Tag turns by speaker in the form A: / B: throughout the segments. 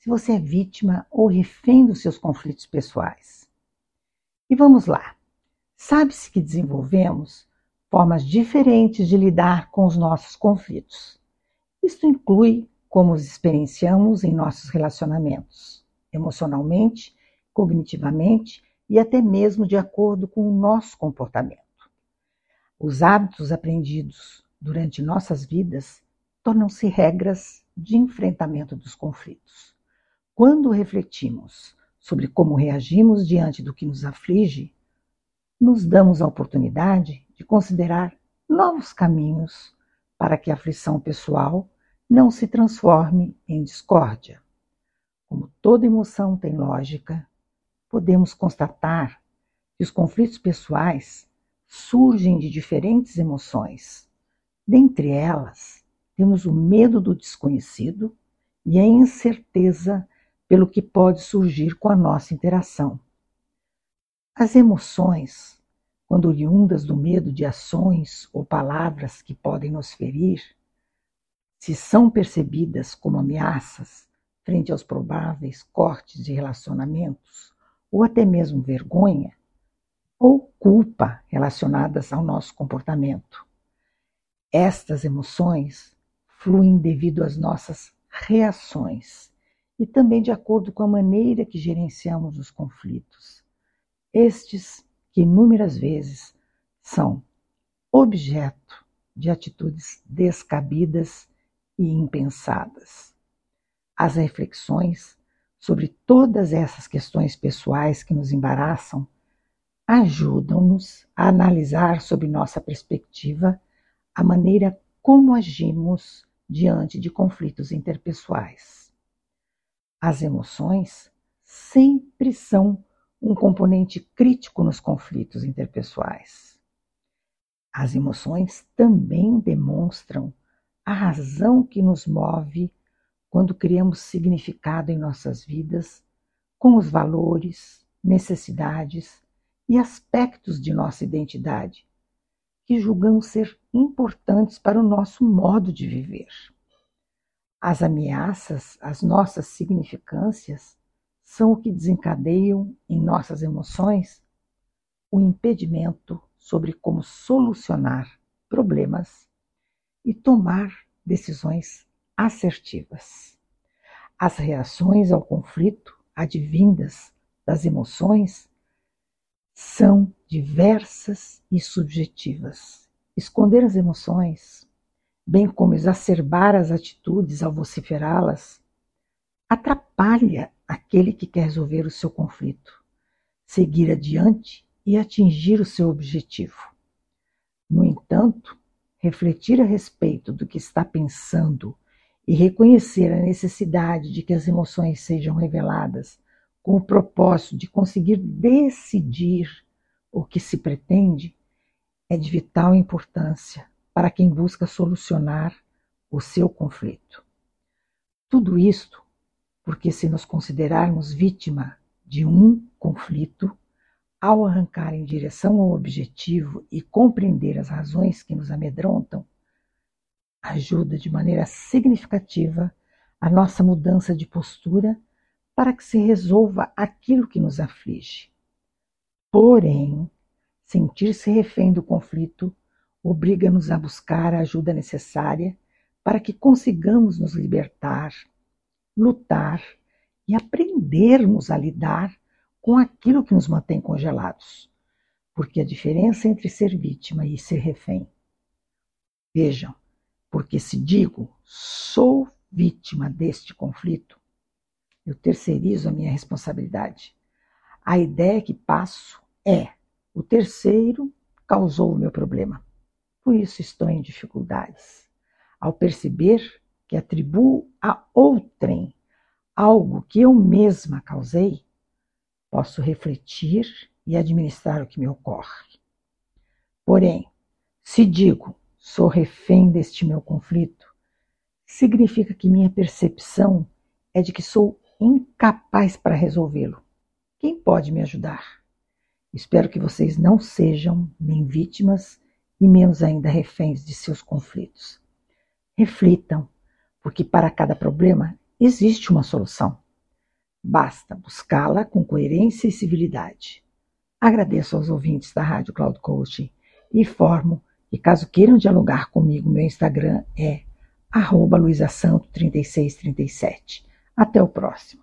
A: se você é vítima ou refém dos seus conflitos pessoais. E vamos lá. Sabe-se que desenvolvemos formas diferentes de lidar com os nossos conflitos. Isto inclui como os experienciamos em nossos relacionamentos, emocionalmente, cognitivamente e até mesmo de acordo com o nosso comportamento. Os hábitos aprendidos durante nossas vidas tornam-se regras de enfrentamento dos conflitos. Quando refletimos sobre como reagimos diante do que nos aflige, nos damos a oportunidade de considerar novos caminhos para que a aflição pessoal não se transforme em discórdia. Como toda emoção tem lógica, podemos constatar que os conflitos pessoais surgem de diferentes emoções. Dentre elas, temos o medo do desconhecido e a incerteza pelo que pode surgir com a nossa interação. As emoções, quando oriundas do medo de ações ou palavras que podem nos ferir, se são percebidas como ameaças frente aos prováveis cortes de relacionamentos, ou até mesmo vergonha, ou culpa relacionadas ao nosso comportamento. Estas emoções fluem devido às nossas reações e também de acordo com a maneira que gerenciamos os conflitos. Estes que inúmeras vezes são objeto de atitudes descabidas e impensadas. As reflexões sobre todas essas questões pessoais que nos embaraçam ajudam-nos a analisar sob nossa perspectiva a maneira como agimos diante de conflitos interpessoais. As emoções sempre são um componente crítico nos conflitos interpessoais. As emoções também demonstram a razão que nos move quando criamos significado em nossas vidas com os valores, necessidades e aspectos de nossa identidade que julgamos ser importantes para o nosso modo de viver. As ameaças às nossas significâncias são o que desencadeiam em nossas emoções o impedimento sobre como solucionar problemas e tomar decisões assertivas. As reações ao conflito advindas das emoções são diversas e subjetivas. Esconder as emoções bem como exacerbar as atitudes ao vociferá-las, atrapalha aquele que quer resolver o seu conflito, seguir adiante e atingir o seu objetivo. No entanto, refletir a respeito do que está pensando e reconhecer a necessidade de que as emoções sejam reveladas com o propósito de conseguir decidir o que se pretende é de vital importância para quem busca solucionar o seu conflito. Tudo isto porque, se nos considerarmos vítima de um conflito, ao arrancar em direção ao objetivo e compreender as razões que nos amedrontam, ajuda de maneira significativa a nossa mudança de postura para que se resolva aquilo que nos aflige. Porém, sentir-se refém do conflito obriga-nos a buscar a ajuda necessária para que consigamos nos libertar, lutar e aprendermos a lidar com aquilo que nos mantém congelados. Porque a diferença entre ser vítima e ser refém. Vejam, porque se digo sou vítima deste conflito, eu terceirizo a minha responsabilidade. A ideia que passo é: o terceiro causou o meu problema por isso estou em dificuldades. Ao perceber que atribuo a outrem algo que eu mesma causei, posso refletir e administrar o que me ocorre. Porém, se digo sou refém deste meu conflito, significa que minha percepção é de que sou incapaz para resolvê-lo. Quem pode me ajudar? Espero que vocês não sejam nem vítimas e menos ainda reféns de seus conflitos. Reflitam, porque para cada problema existe uma solução. Basta buscá-la com coerência e civilidade. Agradeço aos ouvintes da Rádio Cloud Coaching e informo que, caso queiram dialogar comigo, meu Instagram é luisasanto3637. Até o próximo.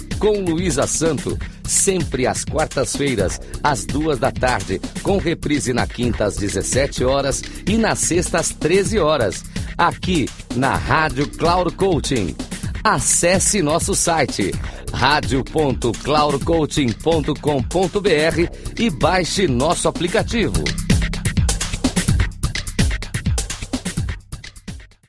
B: Com Luísa Santo sempre às quartas-feiras, às duas da tarde, com reprise na quinta às 17 horas e na sexta às 13 horas, aqui na Rádio Cloud Coaching. Acesse nosso site radio.cloudcoaching.com.br e baixe nosso aplicativo.